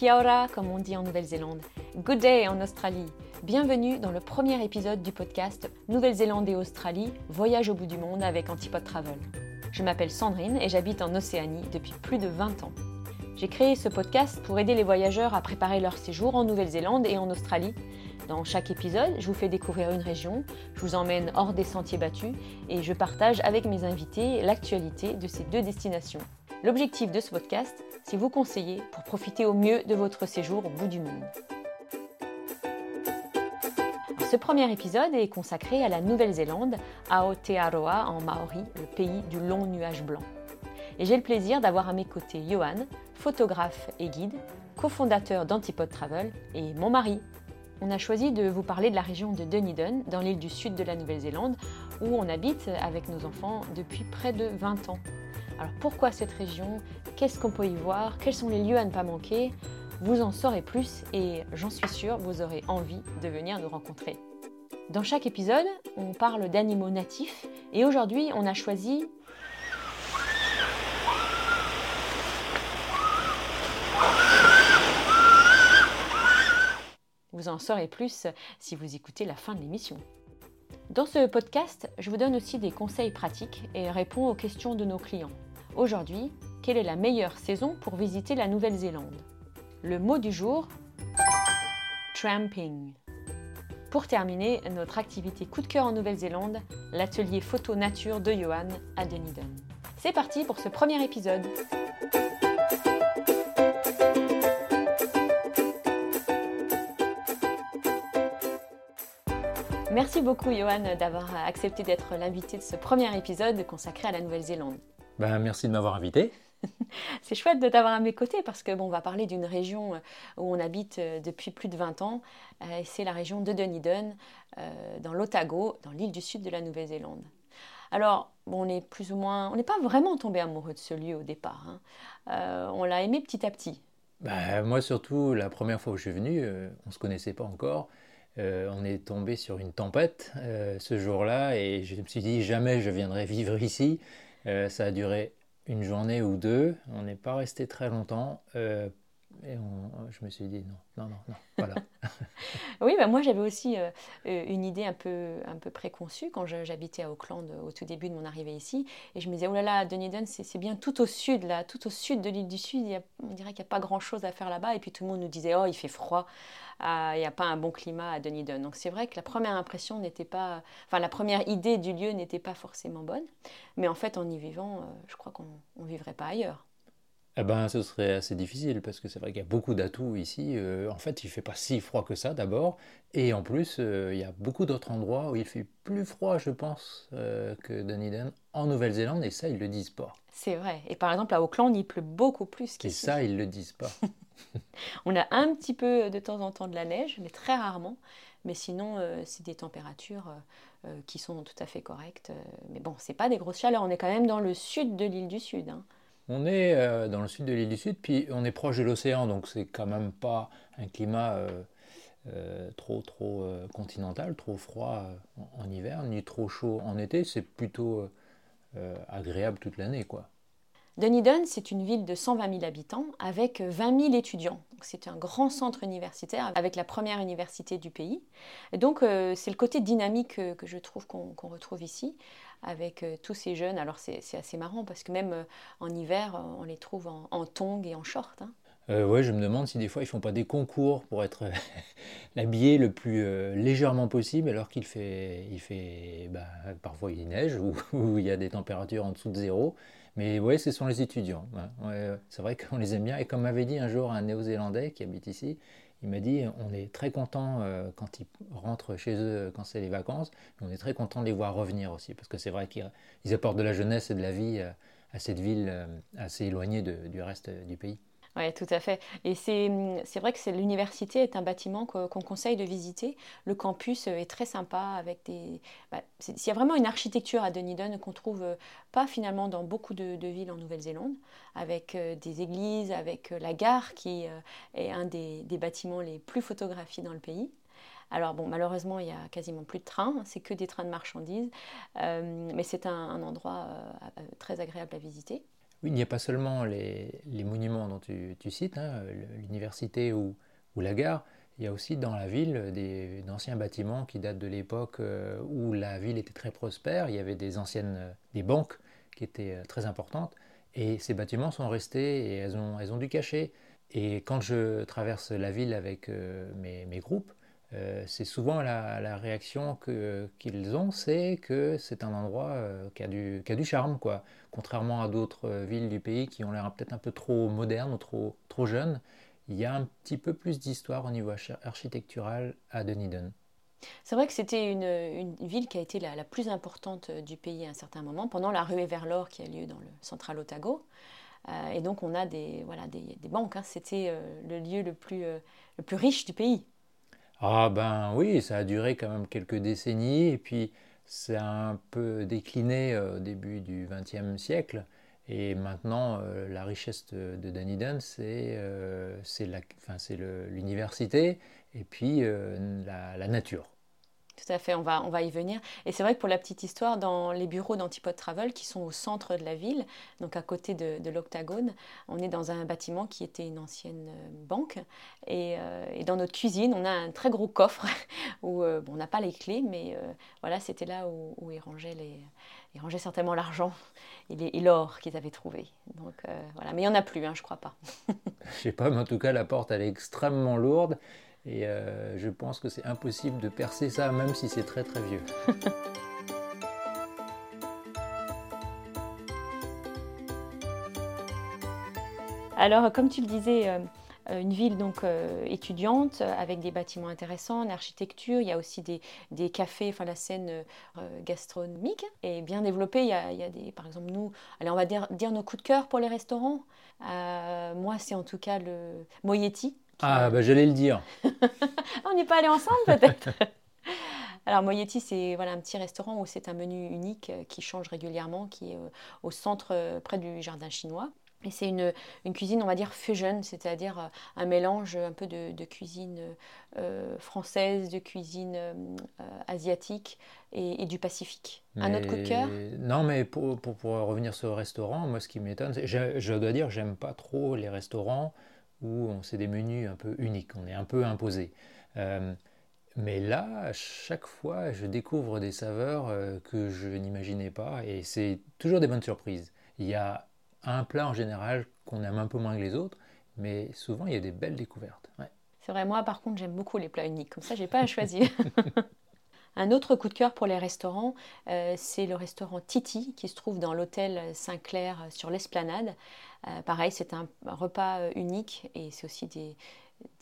Kia ora, comme on dit en Nouvelle-Zélande. Good day en Australie. Bienvenue dans le premier épisode du podcast Nouvelle-Zélande et Australie, voyage au bout du monde avec Antipode Travel. Je m'appelle Sandrine et j'habite en Océanie depuis plus de 20 ans. J'ai créé ce podcast pour aider les voyageurs à préparer leur séjour en Nouvelle-Zélande et en Australie. Dans chaque épisode, je vous fais découvrir une région, je vous emmène hors des sentiers battus et je partage avec mes invités l'actualité de ces deux destinations. L'objectif de ce podcast, c'est vous conseiller pour profiter au mieux de votre séjour au bout du monde. Ce premier épisode est consacré à la Nouvelle-Zélande, Aotearoa en maori, le pays du long nuage blanc. Et j'ai le plaisir d'avoir à mes côtés Johan, photographe et guide, cofondateur d'Antipode Travel, et mon mari. On a choisi de vous parler de la région de Dunedin, dans l'île du sud de la Nouvelle-Zélande, où on habite avec nos enfants depuis près de 20 ans. Alors pourquoi cette région? Qu'est-ce qu'on peut y voir? Quels sont les lieux à ne pas manquer? Vous en saurez plus et j'en suis sûre, vous aurez envie de venir nous rencontrer. Dans chaque épisode, on parle d'animaux natifs et aujourd'hui, on a choisi Vous en saurez plus si vous écoutez la fin de l'émission. Dans ce podcast, je vous donne aussi des conseils pratiques et réponds aux questions de nos clients. Aujourd'hui, quelle est la meilleure saison pour visiter la Nouvelle-Zélande? Le mot du jour tramping. Pour terminer, notre activité coup de cœur en Nouvelle-Zélande, l'atelier photo nature de Johan à Dunedin. C'est parti pour ce premier épisode. Merci beaucoup Johan d'avoir accepté d'être l'invité de ce premier épisode consacré à la Nouvelle-Zélande. Ben, merci de m'avoir invité. c'est chouette de t'avoir à mes côtés parce que bon, on va parler d'une région où on habite depuis plus de 20 ans. Euh, c'est la région de Dunedin, euh, dans l'Otago, dans l'île du sud de la Nouvelle-Zélande. Alors, bon, on est plus ou moins, on n'est pas vraiment tombé amoureux de ce lieu au départ. Hein. Euh, on l'a aimé petit à petit. Ben, moi surtout, la première fois où je suis venu, on ne se connaissait pas encore. Euh, on est tombé sur une tempête euh, ce jour-là et je me suis dit jamais je viendrai vivre ici. Euh, ça a duré une journée ou deux. On n'est pas resté très longtemps. Et je me suis dit non, non, non, non, voilà. oui, bah moi j'avais aussi une idée un peu, un peu préconçue quand j'habitais à Auckland au tout début de mon arrivée ici. Et je me disais, oh là là, Dunedin, c'est bien tout au sud, là, tout au sud de l'île du Sud. on dirait qu'il n'y a pas grand-chose à faire là-bas. Et puis tout le monde nous disait, oh, il fait froid il n'y a pas un bon climat à Dunedin. Donc c'est vrai que la première impression n'était pas, enfin la première idée du lieu n'était pas forcément bonne, mais en fait en y vivant, euh, je crois qu'on ne vivrait pas ailleurs. Eh ben, ce serait assez difficile parce que c'est vrai qu'il y a beaucoup d'atouts ici. Euh, en fait, il ne fait pas si froid que ça d'abord. Et en plus, euh, il y a beaucoup d'autres endroits où il fait plus froid, je pense, que Dunedin en Nouvelle-Zélande. Et ça, ils ne le disent pas. C'est vrai. Et par exemple, à Auckland, il pleut beaucoup plus qu'ici. Et ça, ils ne le disent pas. On a un petit peu de temps en temps de la neige, mais très rarement. Mais sinon, euh, c'est des températures euh, euh, qui sont tout à fait correctes. mais bon, c'est pas des grosses chaleurs. On est quand même dans le sud de l'île du Sud. Hein. On est dans le sud de l'île du Sud, puis on est proche de l'océan, donc c'est quand même pas un climat trop trop continental, trop froid en, hiver, ni trop chaud en été. C'est plutôt agréable toute l'année, quoi. Dunedin, c'est une ville de 120 000 habitants avec 20 000 étudiants. C'est un grand centre universitaire avec la première université du pays. Et donc euh, c'est le côté dynamique euh, que je trouve qu'on retrouve ici avec euh, tous ces jeunes. Alors c'est assez marrant parce que même en hiver, on les trouve en, en tongs et en short. Hein. oui, je me demande si des fois ils font pas des concours pour être habillé le plus légèrement possible alors qu'il fait, il fait bah, parfois il neige ou, il y a des températures en dessous de zéro. Mais oui, ce sont les étudiants. c'est vrai qu'on les aime bien. Et comme m'avait dit un jour un néo-zélandais qui habite ici, il m'a dit on est très content euh, quand ils rentrent chez eux, quand c'est les vacances, on est très content de les voir revenir aussi, parce que c'est vrai qu'ils apportent de la jeunesse et de la vie euh, à cette ville euh, assez éloignée du reste du pays. Oui, tout à fait. Et c'est vrai que l'université est un bâtiment qu'on conseille de visiter. Le campus euh, est très sympa avec des... Bah, il y a vraiment une architecture à Dunedin qu'on trouve euh, pas finalement dans beaucoup de, villes en Nouvelle-Zélande, avec euh, des églises, avec la gare qui est un des, bâtiments les plus photographiés dans le pays. Alors bon, malheureusement, il y a quasiment plus de trains, c'est que des trains de marchandises, mais c'est un, endroit très agréable à visiter. Il n'y a pas seulement les, monuments dont tu, cites, hein, l'université ou, la gare, il y a aussi dans la ville d'anciens bâtiments qui datent de l'époque euh, où la ville était très prospère. Il y avait des anciennes euh, des banques qui étaient euh, très importantes. Et ces bâtiments sont restés et elles ont, elles ont dû cacher. Et quand je traverse la ville avec mes, groupes, c'est souvent la, réaction qu'ils ont, c'est que c'est un endroit qui, a du, qui a du charme. Quoi. Contrairement à d'autres villes du pays qui ont l'air peut-être un peu trop modernes ou trop, jeunes, il y a un petit peu plus d'histoire au niveau architectural à Dunedin. C'est vrai que c'était une, ville qui a été la, plus importante euh, du pays à un certain moment, pendant la ruée vers l'or qui a lieu dans le central Otago. Euh, et donc on a des, banques, hein. c'était euh, le lieu le plus riche du pays. Ah ben oui, ça a duré quand même quelques décennies, et puis c'est un peu décliné au début du XXe siècle. Et maintenant, euh, la richesse de, Dunedin, c'est euh, l'université et puis euh, la, nature. Tout à fait, on va, on va y venir. Et c'est vrai que pour la petite histoire, dans les bureaux d'Antipode Travel, qui sont au centre de la ville, donc à côté de, l'Octagone, on est dans un bâtiment qui était une ancienne banque. Et, dans notre cuisine, on a un très gros coffre où on n'a pas les clés, mais voilà, c'était là où, ils rangeaient les ils rangeaient certainement l'argent et l'or qu'ils avaient trouvé. Donc euh, voilà, mais il n'y en a plus, hein, je crois pas. je sais pas, mais en tout cas la porte elle est extrêmement lourde et euh, je pense que c'est impossible de percer ça même si c'est très très vieux. Alors comme tu le disais, euh, euh, une ville donc étudiante avec des bâtiments intéressants, une architecture. Il y a aussi des, des cafés, enfin la scène gastronomique est bien développée. Il y, a, il y, a, des, par exemple, nous, allez, on va dire, dire nos coups de cœur pour les restaurants. moi, c'est en tout cas le Moyetti. Ah, bah j'allais le dire. on n'est pas allé ensemble peut-être Alors Moyetti, c'est voilà, un petit restaurant où c'est un menu unique qui change régulièrement, qui est au centre, près du jardin chinois. Et c'est une, une, cuisine, on va dire, fusion, c'est-à-dire euh, un mélange un peu de, cuisine euh, française, de cuisine euh, asiatique et, du Pacifique. un autre coup de cœur? Non, mais pour, pour, pour, revenir sur le restaurant, moi ce qui m'étonne, je, je, dois dire, j'aime pas trop les restaurants où c'est des menus un peu uniques, on est un peu imposé. mais là, à chaque fois, je découvre des saveurs que je n'imaginais pas et c'est toujours des bonnes surprises. Il y a un plat en général qu'on aime un peu moins que les autres, mais souvent il y a des belles découvertes. C'est vrai, moi par contre j'aime beaucoup les plats uniques, comme ça j'ai pas à choisir. un autre coup de cœur pour les restaurants, euh, c'est le restaurant Titi qui se trouve dans l'hôtel Saint-Clair euh, sur l'esplanade. Euh, pareil, c'est un repas unique et c'est aussi des,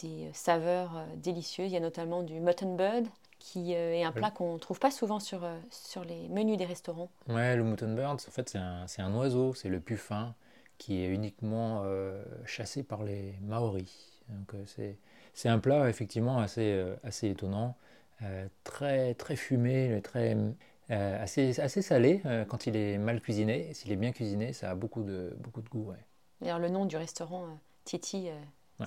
des saveurs délicieuses. Il y a notamment du mutton bird, qui euh, est un plat qu'on ne trouve pas souvent sur, euh, sur les menus des restaurants. Ouais, le mutton bird, en fait, c'est un, un, oiseau, c'est le puffin, qui est uniquement euh, chassé par les Maoris. Donc, c'est un plat effectivement assez, assez étonnant, très, très fumé, très, assez, assez salé quand il est mal cuisiné. S'il est bien cuisiné, ça a beaucoup de, beaucoup de goût. Ouais. D'ailleurs, le nom du restaurant Titi,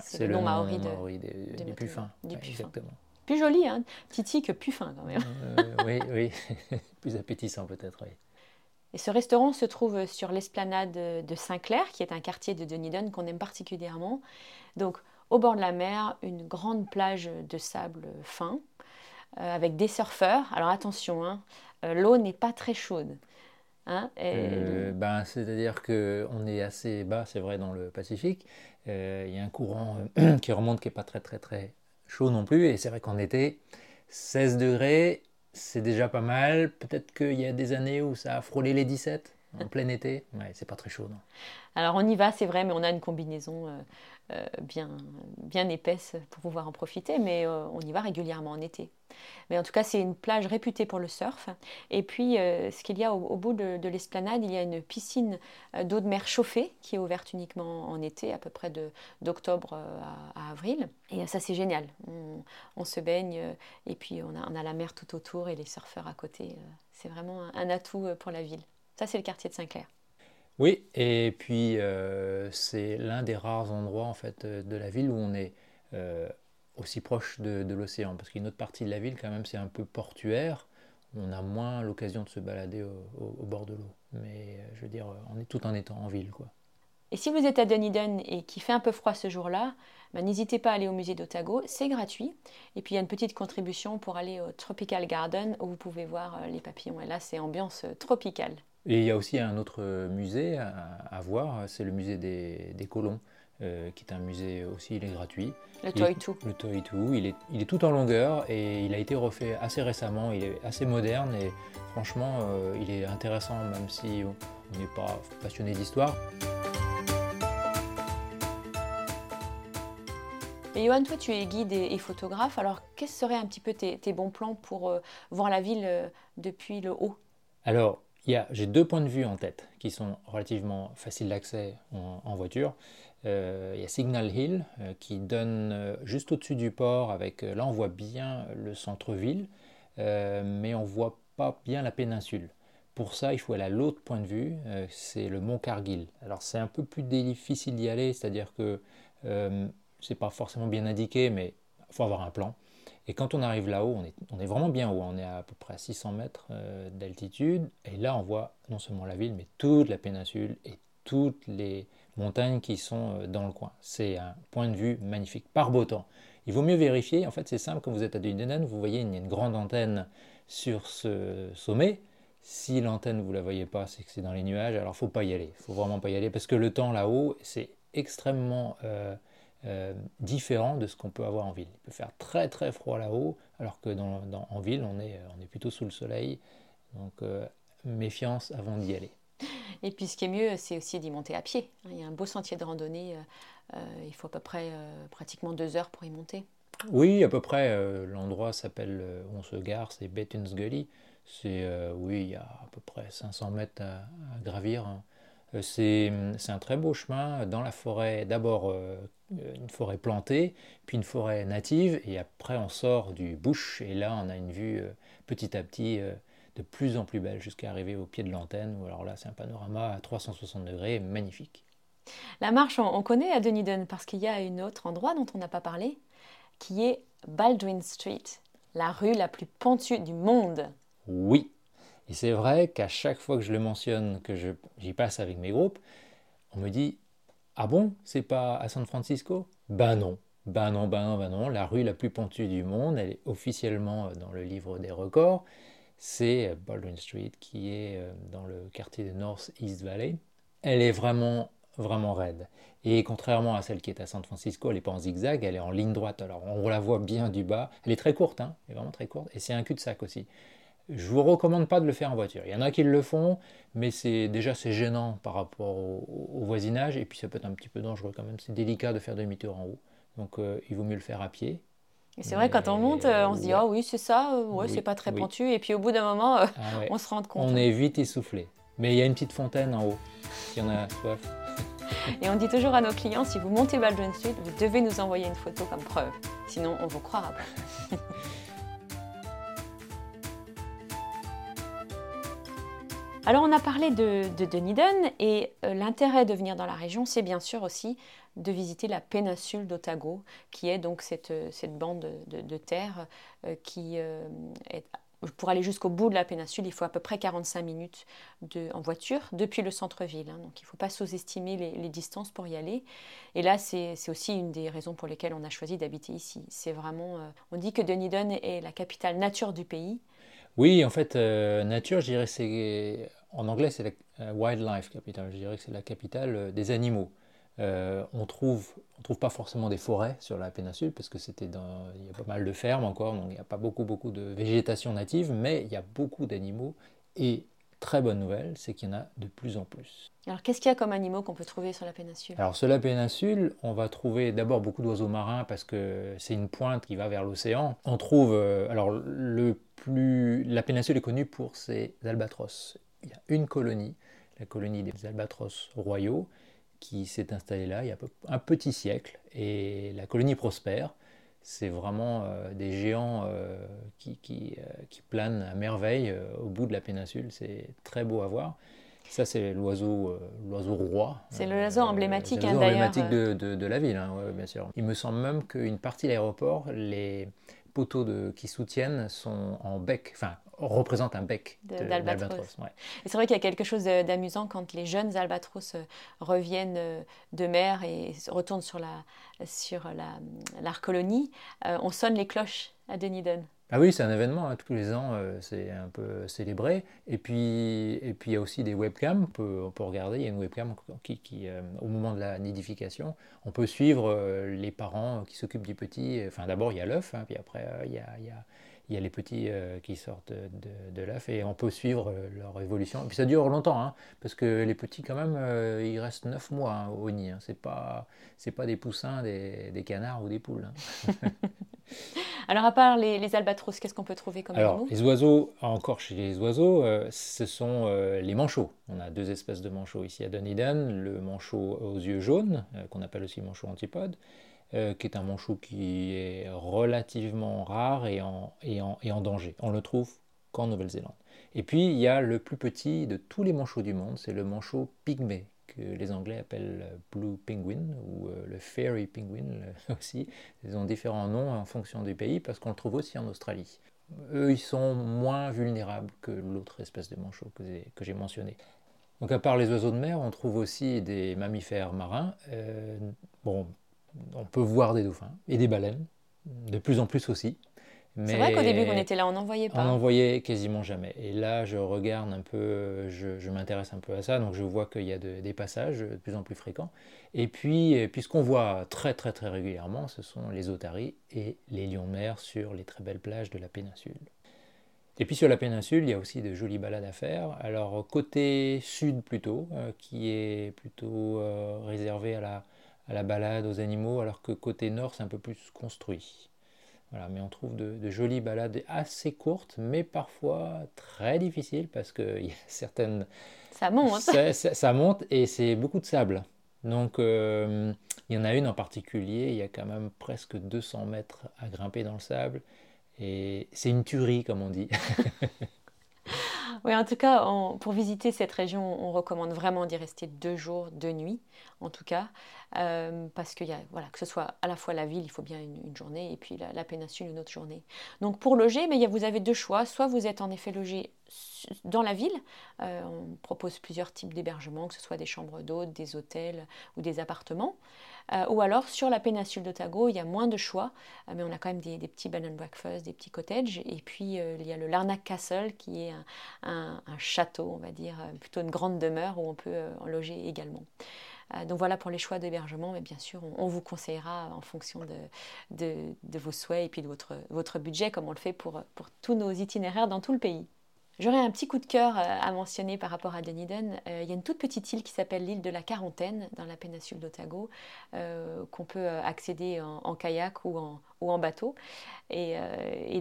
c'est le, nom maori, de, du puffin. Du puffin. Exactement. Plus joli, hein Titi que plus fin quand même. Euh, oui, oui. plus appétissant peut-être, oui. Et ce restaurant se trouve sur l'esplanade de Saint-Clair, qui est un quartier de Dunedin qu'on aime particulièrement. Donc, au bord de la mer, une grande plage de sable fin, euh, avec des surfeurs. Alors attention, hein, euh, l'eau n'est pas très chaude. Hein, ben, C'est-à-dire qu'on est assez bas, c'est vrai, dans le Pacifique. Il y a un courant qui remonte qui n'est pas très, très, très chaud non plus. Et c'est vrai qu'en été, 16 degrés, c'est déjà pas mal. Peut-être qu'il y a des années où ça a frôlé les 17 en plein été. C'est pas très chaud. Non. Alors on y va, c'est vrai, mais on a une combinaison euh, euh, bien, bien épaisse pour pouvoir en profiter, mais euh, on y va régulièrement en été. Mais en tout cas, c'est une plage réputée pour le surf. Et puis, ce qu'il y a au, bout de, l'esplanade, il y a une piscine d'eau de mer chauffée qui est ouverte uniquement en été, à peu près d'octobre à, avril. Et ça, c'est génial. On, se baigne et puis on a, la mer tout autour et les surfeurs à côté. C'est vraiment un atout pour la ville. Ça, c'est le quartier de Saint-Clair. Oui, et puis euh, c'est l'un des rares endroits en fait euh, de la ville où on est euh, aussi proche de, l'océan, parce qu'une autre partie de la ville quand même c'est un peu portuaire, on a moins l'occasion de se balader au, bord de l'eau, mais je veux dire on est tout en étant en ville quoi. Et si vous êtes à Dunedin et qu'il fait un peu froid ce jour-là, bah, n'hésitez pas à aller au musée d'Otago, c'est gratuit. Et puis il y a une petite contribution pour aller au Tropical Garden où vous pouvez voir les papillons. Et là, c'est ambiance tropicale. Et il y a aussi un autre musée à, voir, c'est le musée des, colons, euh, qui est un musée aussi, il est gratuit. Le Toy Too. Le Toy Too, il est, il est tout en longueur et il a été refait assez récemment, il est assez moderne et franchement, il est intéressant même si on n'est pas passionné d'histoire. Et Johan, toi, tu es guide et, photographe. Alors, quels seraient un petit peu tes, bons plans pour euh, voir la ville euh, depuis le haut? Alors, j'ai deux points de vue en tête qui sont relativement faciles d'accès en, voiture. Euh, il y a Signal Hill qui donne juste au-dessus du port. Avec là, on voit bien le centre-ville, mais on voit pas bien la péninsule. Pour ça, il faut aller à l'autre point de vue, c'est le mont Cargill. Alors c'est un peu plus difficile d'y aller, c'est-à-dire que c'est pas forcément bien indiqué, mais il faut avoir un plan. Et quand on arrive là-haut, on est, vraiment bien haut, on est à, peu près à 600 mètres euh, d'altitude, et là on voit non seulement la ville, mais toute la péninsule et toutes les montagnes qui sont euh, dans le coin. C'est un point de vue magnifique, par beau temps. Il vaut mieux vérifier, en fait c'est simple, quand vous êtes à Dunedin, vous voyez a une grande antenne sur ce sommet. Si l'antenne vous la voyez pas, c'est que c'est dans les nuages, alors faut pas y aller, faut vraiment pas y aller, parce que le temps là-haut, c'est extrêmement... Euh, euh, différent de ce qu'on peut avoir en ville. Il peut faire très très froid là-haut, alors que dans, en ville, on est, on est plutôt sous le soleil. Donc euh, méfiance avant d'y aller. Et puis ce qui est mieux, c'est aussi d'y monter à pied. Il y a un beau sentier de randonnée, euh, il faut à peu près pratiquement deux heures pour y monter. Oui, à peu près. L'endroit s'appelle, on se gare, c'est Betton's Gully. C'est, oui, il y a à peu près 500 mètres à, gravir. Hein. C'est un très beau chemin dans la forêt, d'abord euh, une forêt plantée, puis une forêt native, et après on sort du bush, et là on a une vue euh, petit à petit euh, de plus en plus belle jusqu'à arriver au pied de l'antenne, où alors là c'est un panorama à 360 degrés magnifique. La marche, on, connaît à Dunedin parce qu'il y a un autre endroit dont on n'a pas parlé, qui est Baldwin Street, la rue la plus pentue du monde. Oui, et c'est vrai qu'à chaque fois que je le mentionne, que j'y passe avec mes groupes, on me dit ah bon C'est pas à San Francisco? Ben non. Ben non, ben non, ben non. La rue la plus pentue du monde, elle est officiellement euh, dans le livre des records. C'est euh, Baldwin Street qui est euh, dans le quartier de North East Valley. Elle est vraiment, vraiment raide. Et contrairement à celle qui est à San Francisco, elle n'est pas en zigzag, elle est en ligne droite. Alors on la voit bien du bas. Elle est très courte, hein, elle est vraiment très courte. Et c'est un cul-de-sac aussi. Je vous recommande pas de le faire en voiture. Il y en a qui le font, mais c'est déjà c'est gênant par rapport au, voisinage et puis ça peut être un petit peu dangereux quand même. C'est délicat de faire demi-tour en haut, donc euh, il vaut mieux le faire à pied. Et c'est vrai quand on monte, euh, on se dit ah oui c'est ça, euh, ouais c'est pas très pentu et puis au bout d'un moment ah on se rend compte. On est vite essoufflé. Mais il y a une petite fontaine en haut. S'il y en a soif. Et on dit toujours à nos clients, si vous montez Baldwin Street, vous devez nous envoyer une photo comme preuve. Sinon, on vous croira pas. Alors on a parlé de, Dunedin et euh, l'intérêt de venir dans la région, c'est bien sûr aussi de visiter la péninsule d'Otago, qui est donc cette, euh, bande de, terre euh, qui est pour aller jusqu'au bout de la péninsule, il faut à peu près 45 minutes en voiture depuis le centre-ville. Hein. donc il ne faut pas sous-estimer les, distances pour y aller. Et là, c'est aussi une des raisons pour lesquelles on a choisi d'habiter ici. C'est vraiment, on dit que Dunedin est la capitale nature du pays. Oui, en fait, euh, nature, je dirais, c'est en anglais, c'est la euh, wildlife capital. Je dirais que c'est la capitale euh, des animaux. on trouve, on trouve pas forcément des forêts sur la péninsule parce que c'était il y a pas mal de fermes encore, donc il n'y a pas beaucoup, beaucoup de végétation native, mais il y a beaucoup d'animaux très bonne nouvelle, c'est qu'il y en a de plus en plus. Alors qu'est-ce qu'il y a comme animaux qu'on peut trouver sur la péninsule? Alors sur la péninsule, on va trouver d'abord beaucoup d'oiseaux marins parce que c'est une pointe qui va vers l'océan. On trouve, euh, alors le plus, la péninsule est connue pour ses albatros. Il y a une colonie, la colonie des albatros royaux, qui s'est installée là il y a un petit siècle et la colonie prospère c'est vraiment euh, des géants euh, qui, qui, euh, qui, planent à merveille au bout de la péninsule. C'est très beau à voir. Ça, c'est l'oiseau, l'oiseau roi. C'est l'oiseau emblématique, hein, emblématique de, de, de, la ville, hein, bien sûr. Il me semble même qu'une partie de l'aéroport, les poteaux de, qui soutiennent sont en bec, enfin représentent un bec d'albatros. Ouais. C'est vrai qu'il y a quelque chose d'amusant quand les jeunes albatros euh, reviennent euh, de mer et retournent sur la sur la, l'Arcolonie, euh, on sonne les cloches à Dunedin. Ah oui, c'est un événement, hein. tous les ans, c'est un peu célébré. Et puis, et puis il y a aussi des webcams, on peut, on peut regarder, il y a une webcam qui, qui au moment de la nidification, on peut suivre les parents qui s'occupent du petit. Enfin, d'abord, il y a l'œuf, hein, puis après, il y a, il y a il y a les petits euh, qui sortent de, de l'œuf et on peut suivre euh, leur évolution. Et puis ça dure longtemps, hein, parce que les petits quand même, euh, ils restent 9 mois hein, au nid. Hein. C'est pas, c'est pas des poussins, des, des, canards ou des poules. Hein. Alors à part les, les albatros, qu'est-ce qu'on peut trouver comme Alors les oiseaux, encore chez les oiseaux, ce sont les manchots. On a deux espèces de manchots ici à Dunedin, le manchot aux yeux jaunes, qu'on appelle aussi manchot antipode, euh, qui est un manchot qui est relativement rare et en, et en, et en danger. On le trouve qu'en Nouvelle-Zélande. Et puis il y a le plus petit de tous les manchots du monde, c'est le manchot pygmée, que les Anglais appellent Blue Penguin ou euh, le Fairy Penguin aussi. Ils ont différents noms en fonction du pays parce qu'on le trouve aussi en Australie. Eux, ils sont moins vulnérables que l'autre espèce de manchot que j'ai mentionné. Donc à part les oiseaux de mer, on trouve aussi des mammifères marins. Euh, bon, on peut voir des dauphins et des baleines, de plus en plus aussi. C'est vrai qu'au début, on était là, on n'en voyait pas. On n'en voyait quasiment jamais. Et là, je regarde un peu, je, m'intéresse un peu à ça, donc je vois qu'il y a des passages de plus en plus fréquents. Et puis, puis ce qu'on voit très très très régulièrement, ce sont les otaries et les lions de mer sur les très belles plages de la péninsule. Et puis sur la péninsule, il y a aussi de jolies balades à faire. Alors côté sud plutôt, euh, qui est plutôt euh, réservé à la, à la balade, aux animaux, alors que côté nord, c'est un peu plus construit. Voilà, mais on trouve de, jolies balades assez courtes, mais parfois très difficiles parce qu'il y a certaines. Ça monte ça, monte et c'est beaucoup de sable. Donc euh, il y en a une en particulier, il y a quand même presque 200 mètres à grimper dans le sable. Et c'est une tuerie, comme on dit. Oui, en tout cas, pour visiter cette région, on recommande vraiment d'y rester deux jours, deux nuits, en tout cas, euh, parce que que ce soit à la fois la ville, il faut bien une, journée, et puis la, péninsule, une autre journée. Donc pour loger, mais vous avez deux choix. Soit vous êtes en effet logé dans la ville, euh, on propose plusieurs types d'hébergements, que ce soit des chambres d'hôtes, des hôtels ou des appartements. Euh, ou alors sur la péninsule d'Otago, il y a moins de choix, euh, mais on a quand même des, petits bed and breakfast, des petits cottages. Et puis euh, il y a le Larnac Castle qui est un, château, on va dire, plutôt une grande demeure où on peut en loger également. Donc voilà pour les choix d'hébergement, mais bien sûr, on, vous conseillera en fonction de, vos souhaits et puis de votre, budget, comme on le fait pour tous nos itinéraires dans tout le pays. J'aurais un petit coup de cœur euh, à mentionner par rapport à Dunedin. Euh, il y a une toute petite île qui s'appelle l'île de la Quarantaine dans la péninsule d'Otago, euh, qu'on peut accéder en, kayak ou en, ou en bateau. Et,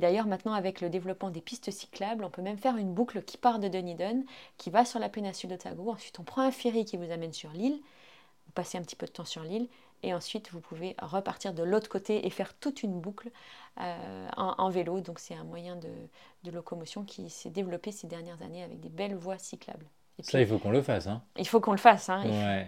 d'ailleurs, maintenant, avec le développement des pistes cyclables, on peut même faire une boucle qui part de Dunedin, qui va sur la péninsule d'Otago. Ensuite, on prend un ferry qui vous amène sur l'île. Vous passez un petit peu de temps sur l'île et ensuite vous pouvez repartir de l'autre côté et faire toute une boucle euh, en, vélo. Donc c'est un moyen de, locomotion qui s'est développé ces dernières années avec des belles voies cyclables. Ça, il faut qu'on le fasse. Hein. Il faut qu'on le fasse. Hein.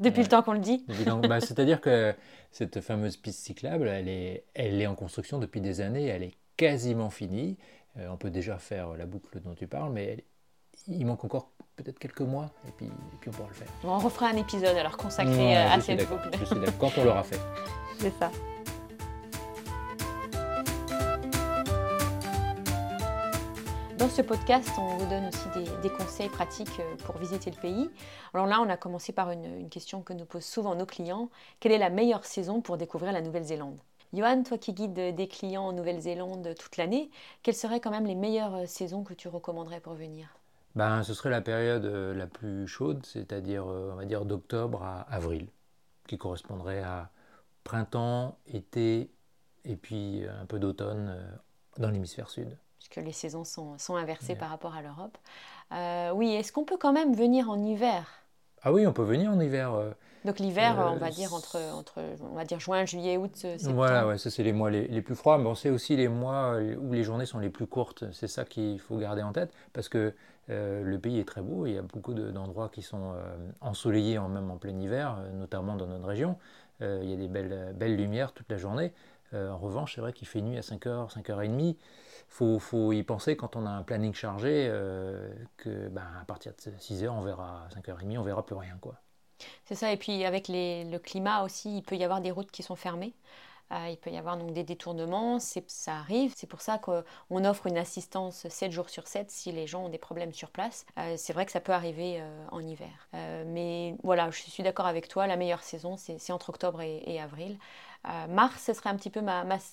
Depuis le temps qu'on le dit. Bah, c'est-à-dire que cette fameuse piste cyclable, elle est, elle est en construction depuis des années, elle est quasiment finie. Euh, on peut déjà faire la boucle dont tu parles, mais il manque encore peut-être quelques mois, et puis, puis on pourra le faire. on refera un épisode alors consacré euh, à cette boucle. Je suis quand on l'aura fait. C'est ça. Dans ce podcast, on vous donne aussi des, conseils pratiques euh, pour visiter le pays. Alors là, on a commencé par une, question que nous posent souvent nos clients. Quelle est la meilleure saison pour découvrir la Nouvelle-Zélande? Johan, toi qui guides des clients en Nouvelle-Zélande toute l'année, quelles seraient quand même les meilleures euh, saisons que tu recommanderais pour venir? Ben, Ce serait la période euh, la plus chaude, c'est-à-dire on va dire d'octobre à avril, qui correspondrait à printemps, été et puis un peu d'automne dans l'hémisphère sud puisque les saisons sont, sont inversées par rapport à l'Europe. Euh, oui, est-ce qu'on peut quand même venir en hiver? Ah oui, on peut venir en hiver. Donc l'hiver, on va dire entre, entre on va dire juin, juillet, août, septembre. Voilà, ouais, ça c'est les mois les, plus froids, mais on sait aussi les mois où les journées sont les plus courtes. C'est ça qu'il faut garder en tête, parce que le pays est très beau, il y a beaucoup d'endroits qui sont ensoleillés en, même en plein hiver, notamment dans notre région. il y a des belles, belles lumières toute la journée. en revanche, c'est vrai qu'il fait nuit à 5h, 5h30 faut, faut y penser quand on a un planning chargé, euh, que ben, à partir de 6h, on verra, 5h30, on verra plus rien. C'est ça, et puis avec le climat aussi, il peut y avoir des routes qui sont fermées. Euh, il peut y avoir donc des détournements, ça arrive. C'est pour ça qu'on offre une assistance 7 jours sur 7 si les gens ont des problèmes sur place. Euh, c'est vrai que ça peut arriver en hiver. mais voilà, je suis d'accord avec toi, la meilleure saison, c'est entre octobre et avril. Euh, mars, ce serait un petit peu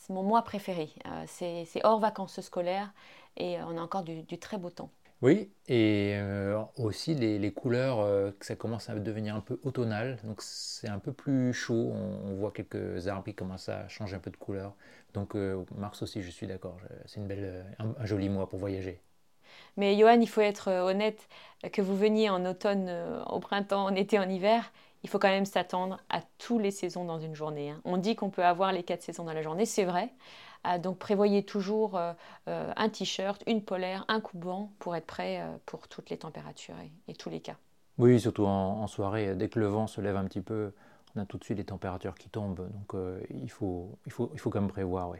mon mois préféré. Euh, c'est hors vacances scolaires et euh, on a encore du, très beau temps. Oui, et aussi les, couleurs, que ça commence à devenir un peu automnal, donc c'est un peu plus chaud, on, voit quelques arbres qui commencent à changer un peu de couleur. Donc mars aussi, je suis d'accord, c'est une belle, un, joli mois pour voyager. Mais Johan, il faut être honnête, que vous veniez en automne, au printemps, en été, en hiver, il faut quand même s'attendre à toutes les saisons dans une journée. Hein. On dit qu'on peut avoir les quatre saisons dans la journée, c'est vrai. Euh, donc prévoyez toujours euh, euh, un t-shirt, une polaire, un coupe-vent pour être prêt pour toutes les températures et, tous les cas. Oui, surtout en, soirée, dès que le vent se lève un petit peu, on a tout de suite les températures qui tombent. Donc il, faut, il, faut, il faut quand même prévoir. Oui.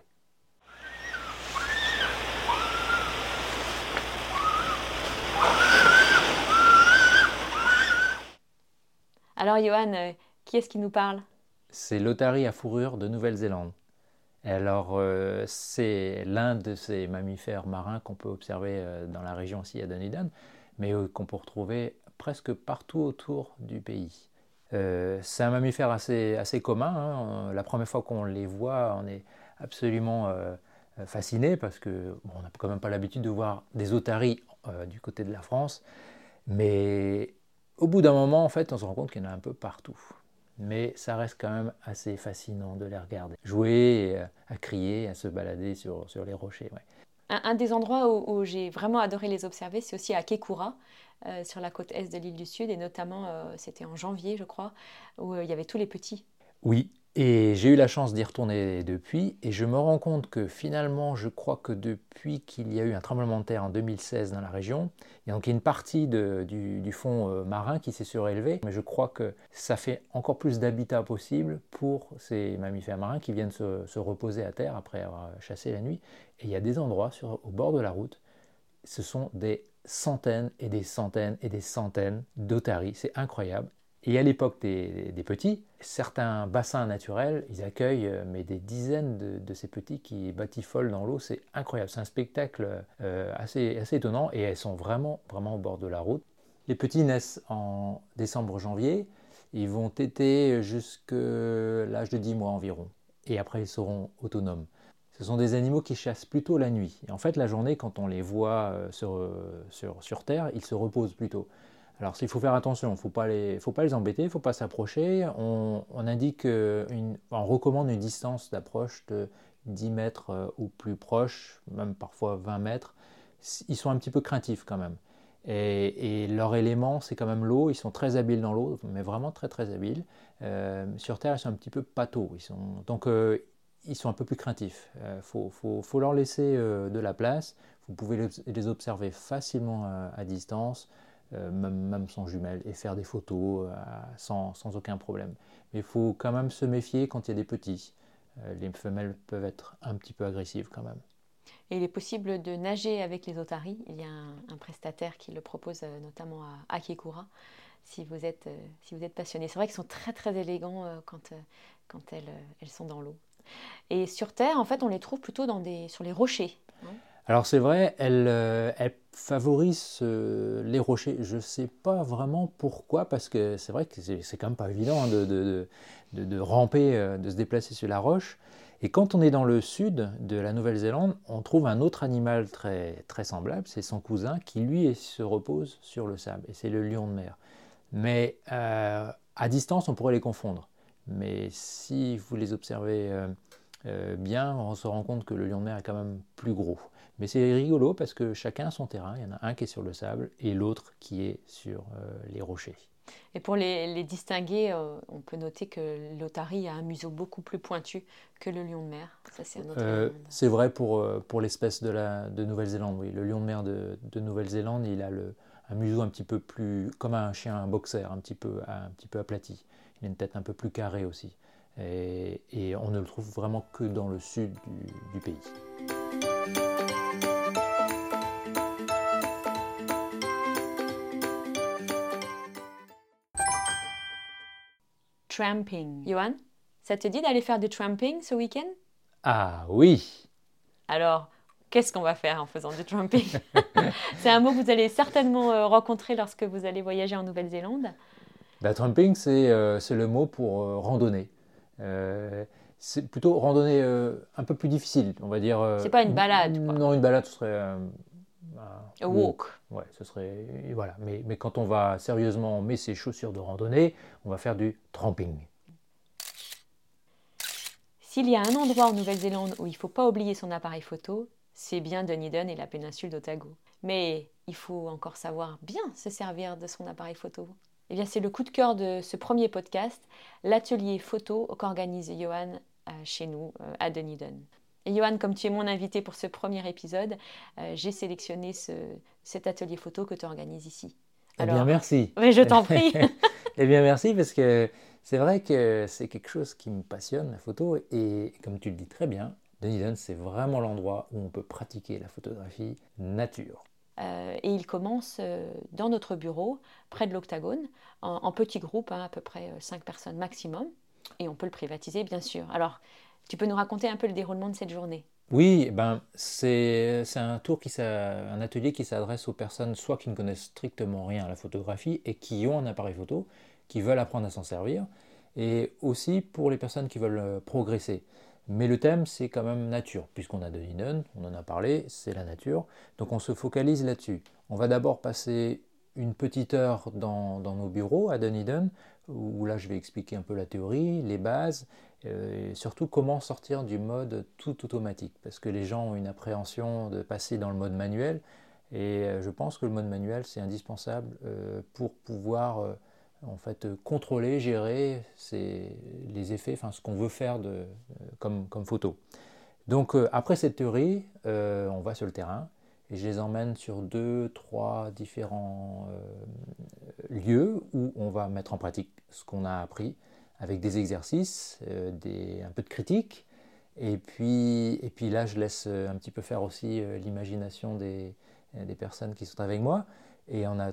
Alors Johan, euh, qui est-ce qui nous parle? C'est l'otarie à fourrure de Nouvelle-Zélande. Alors euh, c'est l'un de ces mammifères marins qu'on peut observer euh, dans la région aussi à Dunedin, mais qu'on peut retrouver presque partout autour du pays. c'est un mammifère assez, assez commun. Hein. La première fois qu'on les voit, on est absolument fasciné parce que on n'a quand même pas l'habitude de voir des otaries du côté de la France, mais au bout d'un moment, en fait, on se rend compte qu'il y en a un peu partout. Mais ça reste quand même assez fascinant de les regarder. Jouer, euh, à crier, à se balader sur, sur les rochers. Un, des endroits où, j'ai vraiment adoré les observer, c'est aussi à Kekura, euh, sur la côte est de l'île du Sud, et notamment, euh, c'était en janvier, je crois, où il y avait tous les petits. Oui, et j'ai eu la chance d'y retourner depuis, et je me rends compte que finalement, je crois que depuis qu'il y a eu un tremblement de terre en 2016 dans la région, il y a donc une partie du, fond euh, marin qui s'est surélevé, mais je crois que ça fait encore plus d'habitat possible pour ces mammifères marins qui viennent se, reposer à terre après avoir chassé la nuit. Et il y a des endroits au bord de la route, ce sont des centaines et des centaines et des centaines d'otaries, c'est incroyable. Et à l'époque des, petits, certains bassins naturels, ils accueillent euh, mais des dizaines de, ces petits qui batifolent dans l'eau. C'est incroyable. C'est un spectacle euh, assez, assez étonnant et elles sont vraiment, vraiment au bord de la route. Les petits naissent en décembre-janvier. Ils vont téter jusqu'à l'âge de 10 mois environ. Et après, ils seront autonomes. Ce sont des animaux qui chassent plutôt la nuit. Et en fait, la journée, quand on les voit euh, sur, sur, sur Terre, ils se reposent plutôt. Alors, il faut faire attention, il ne faut, pas les, embêter, il ne faut pas s'approcher. Une, on recommande une distance d'approche de 10 mètres euh, ou plus proche, même parfois 20 mètres. Ils sont un petit peu craintifs quand même. Et, leur élément, c'est quand même l'eau. Ils sont très habiles dans l'eau, mais vraiment très très habiles. Euh, sur Terre, ils sont un petit peu pâteaux. Donc, euh, ils sont un peu plus craintifs. Il faut, leur laisser de la place. Vous pouvez les observer facilement à distance. Euh, même, sans jumelles, et faire des photos euh, sans, aucun problème. Mais il faut quand même se méfier quand il y a des petits. Euh, les femelles peuvent être un petit peu agressives quand même. Et il est possible de nager avec les otaries. Il y a un, prestataire qui le propose notamment à Akekura si vous êtes, si vous êtes passionné. C'est vrai qu'ils sont très très élégants quand, quand elles, elles sont dans l'eau. Et sur Terre, en fait, on les trouve plutôt dans des, sur les rochers. Hein. Alors c'est vrai, elle, euh, favorise euh, les rochers. Je ne sais pas vraiment pourquoi, parce que c'est vrai que c'est quand même pas évident hein, de, ramper, euh, de se déplacer sur la roche. Et quand on est dans le sud de la Nouvelle-Zélande, on trouve un autre animal très, très semblable, c'est son cousin, qui lui se repose sur le sable, et c'est le lion de mer. Mais à distance, on pourrait les confondre. Mais si vous les observez bien, on se rend compte que le lion de mer est quand même plus gros. Mais c'est rigolo parce que chacun a son terrain. Il y en a un qui est sur le sable et l'autre qui est sur euh, les rochers. Et pour les, distinguer, euh, on peut noter que l'otarie a un museau beaucoup plus pointu que le lion de mer. c'est vrai pour, pour l'espèce de, la, de Nouvelle-Zélande, oui. Le lion de mer de, de Nouvelle-Zélande, il a le, un museau un petit peu plus, comme un chien un boxer, un petit peu, un petit peu aplati. Il a une tête un peu plus carrée aussi. Et, on ne le trouve vraiment que dans le sud du, pays. Tramping. Johan, ça te dit d'aller faire du tramping ce week-end? Ah oui Alors, qu'est-ce qu'on va faire en faisant du tramping? C'est un mot que vous allez certainement euh, rencontrer lorsque vous allez voyager en Nouvelle-Zélande. Bah, tramping, c'est euh, le mot pour euh, randonnée. c'est plutôt randonnée un peu plus difficile, on va dire. c'est pas une balade. Non, une balade, ce serait. Un walk. Ouais, ce serait. Voilà. Mais, mais quand on va sérieusement, on met ses chaussures de randonnée, on va faire du tramping. S'il y a un endroit en Nouvelle-Zélande où il ne faut pas oublier son appareil photo, c'est bien Dunedin et la péninsule d'Otago. Mais il faut encore savoir bien se servir de son appareil photo. Eh bien, c'est le coup de cœur de ce premier podcast, l'atelier photo qu'organise Johan euh, chez nous euh, à Dunedin. Et Johan, comme tu es mon invité pour ce premier épisode, euh, j'ai sélectionné cet atelier photo que tu organises ici. eh bien, merci. Mais je t'en prie. eh bien, merci parce que c'est vrai que c'est quelque chose qui me passionne, la photo. Et comme tu le dis très bien, Dunedin, c'est vraiment l'endroit où on peut pratiquer la photographie nature. Euh, et il commence euh, dans notre bureau, près de l'Octagone, en, petit groupe, hein, à peu près 5 euh, personnes maximum. Et on peut le privatiser, bien sûr. Alors, tu peux nous raconter un peu le déroulement de cette journée? Oui, ben c'est un tour qui un atelier qui s'adresse aux personnes soit qui ne connaissent strictement rien à la photographie et qui ont un appareil photo, qui veulent apprendre à s'en servir, et aussi pour les personnes qui veulent progresser. Mais le thème, c'est quand même nature, puisqu'on a Dunedin, on en a parlé, c'est la nature. Donc on se focalise là-dessus. On va d'abord passer une petite heure dans, nos bureaux à Dunedin, où là je vais expliquer un peu la théorie, les bases, euh, et surtout comment sortir du mode tout automatique, parce que les gens ont une appréhension de passer dans le mode manuel, et euh, je pense que le mode manuel c'est indispensable euh, pour pouvoir en fait euh, contrôler, gérer les effets, enfin ce qu'on veut faire euh, comme, photo. Donc euh, après cette théorie, on va sur le terrain et je les emmène sur deux, trois différents lieux où on va mettre en pratique ce qu'on a appris avec des exercices, des, un peu de critique. Et puis, là, je laisse un petit peu faire aussi l'imagination des, personnes qui sont avec moi. Et a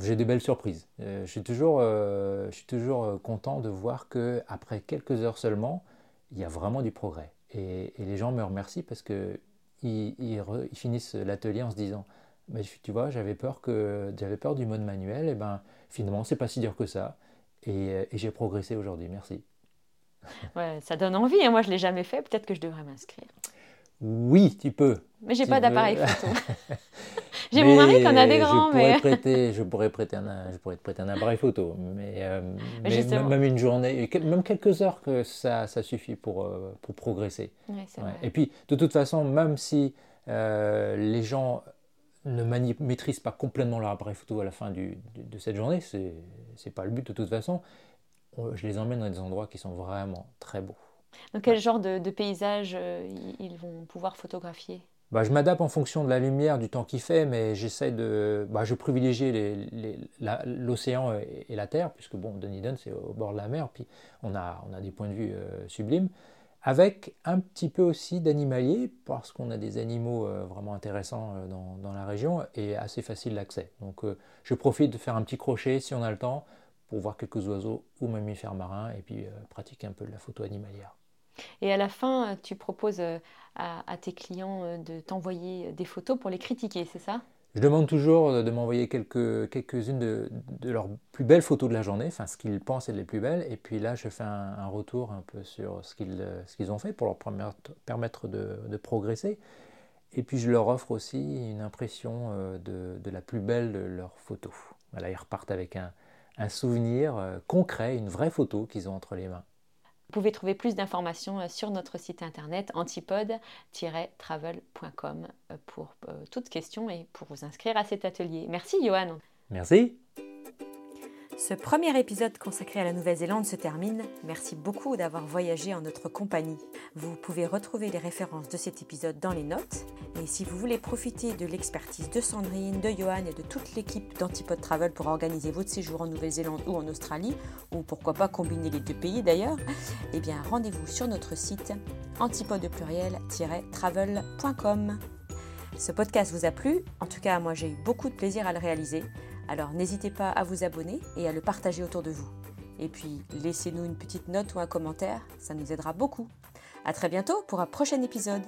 j'ai des belles surprises. Euh, je suis toujours, euh, euh, content de voir que après quelques heures seulement, il y a vraiment du progrès. Et, les gens me remercient parce que ils, finissent l'atelier en se disant, tu vois, j'avais peur peur du mode manuel. Et ben finalement, c'est pas si dur que ça. Et, j'ai progressé aujourd'hui. Merci. Ouais, ça donne envie. Hein. Moi, je l'ai jamais fait. Peut-être que je devrais m'inscrire. Oui, tu peux. Mais j'ai pas d'appareil photo. J'ai mon mari qui en a des grands, je mais. Pourrais prêter, je, pourrais prêter un, je pourrais te prêter un appareil photo. Mais, euh, mais, même une journée, même quelques heures, que ça, ça suffit pour, euh, pour progresser. Et puis, de toute façon, même si euh, les gens ne maîtrisent pas complètement leur appareil photo à la fin du, de cette journée, ce n'est pas le but de toute façon, je les emmène dans des endroits qui sont vraiment très beaux. Dans quel genre de, de paysage ils vont pouvoir photographier? Bah, je m'adapte en fonction de la lumière, du temps qu'il fait, mais j'essaie de. Bah, je privilégie l'océan et, la terre, puisque bon, Dunedin c'est au bord de la mer, puis on a, on a des points de vue euh, sublimes, avec un petit peu aussi d'animalier, parce qu'on a des animaux euh, vraiment intéressants euh, dans, la région et assez facile d'accès. Donc je profite de faire un petit crochet si on a le temps pour voir quelques oiseaux ou mammifères marins et puis pratiquer un peu de la photo animalière. Et à la fin, tu proposes à, tes clients euh, de t'envoyer des photos pour les critiquer, c'est ça? Je demande toujours de m'envoyer quelques, quelques-unes de, leurs plus belles photos de la journée, enfin ce qu'ils pensent être les plus belles, et puis là je fais un, retour un peu sur ce qu'ils, ce qu'ils ont fait pour leur permettre de, progresser. Et puis je leur offre aussi une impression euh, de, la plus belle de leurs photos. Voilà, ils repartent avec un, souvenir euh, concret, une vraie photo qu'ils ont entre les mains. Vous pouvez trouver plus d'informations euh, sur notre site internet antipode-travel.com euh, pour euh, toutes questions et pour vous inscrire à cet atelier. Merci Johan. Merci. Ce premier épisode consacré à la Nouvelle-Zélande se termine. Merci beaucoup d'avoir voyagé en notre compagnie. Vous pouvez retrouver les références de cet épisode dans les notes. Et si vous voulez profiter de l'expertise de Sandrine, de Johan et de toute l'équipe d'Antipode Travel pour organiser votre séjour en Nouvelle-Zélande ou en Australie, ou pourquoi pas combiner les deux pays d'ailleurs, eh bien rendez-vous sur notre site antipode pluriel-travel.com. Ce podcast vous a plu? En tout cas, moi j'ai eu beaucoup de plaisir à le réaliser. Alors n'hésitez pas à vous abonner et à le partager autour de vous. Et puis laissez-nous une petite note ou un commentaire, ça nous aidera beaucoup. A très bientôt pour un prochain épisode.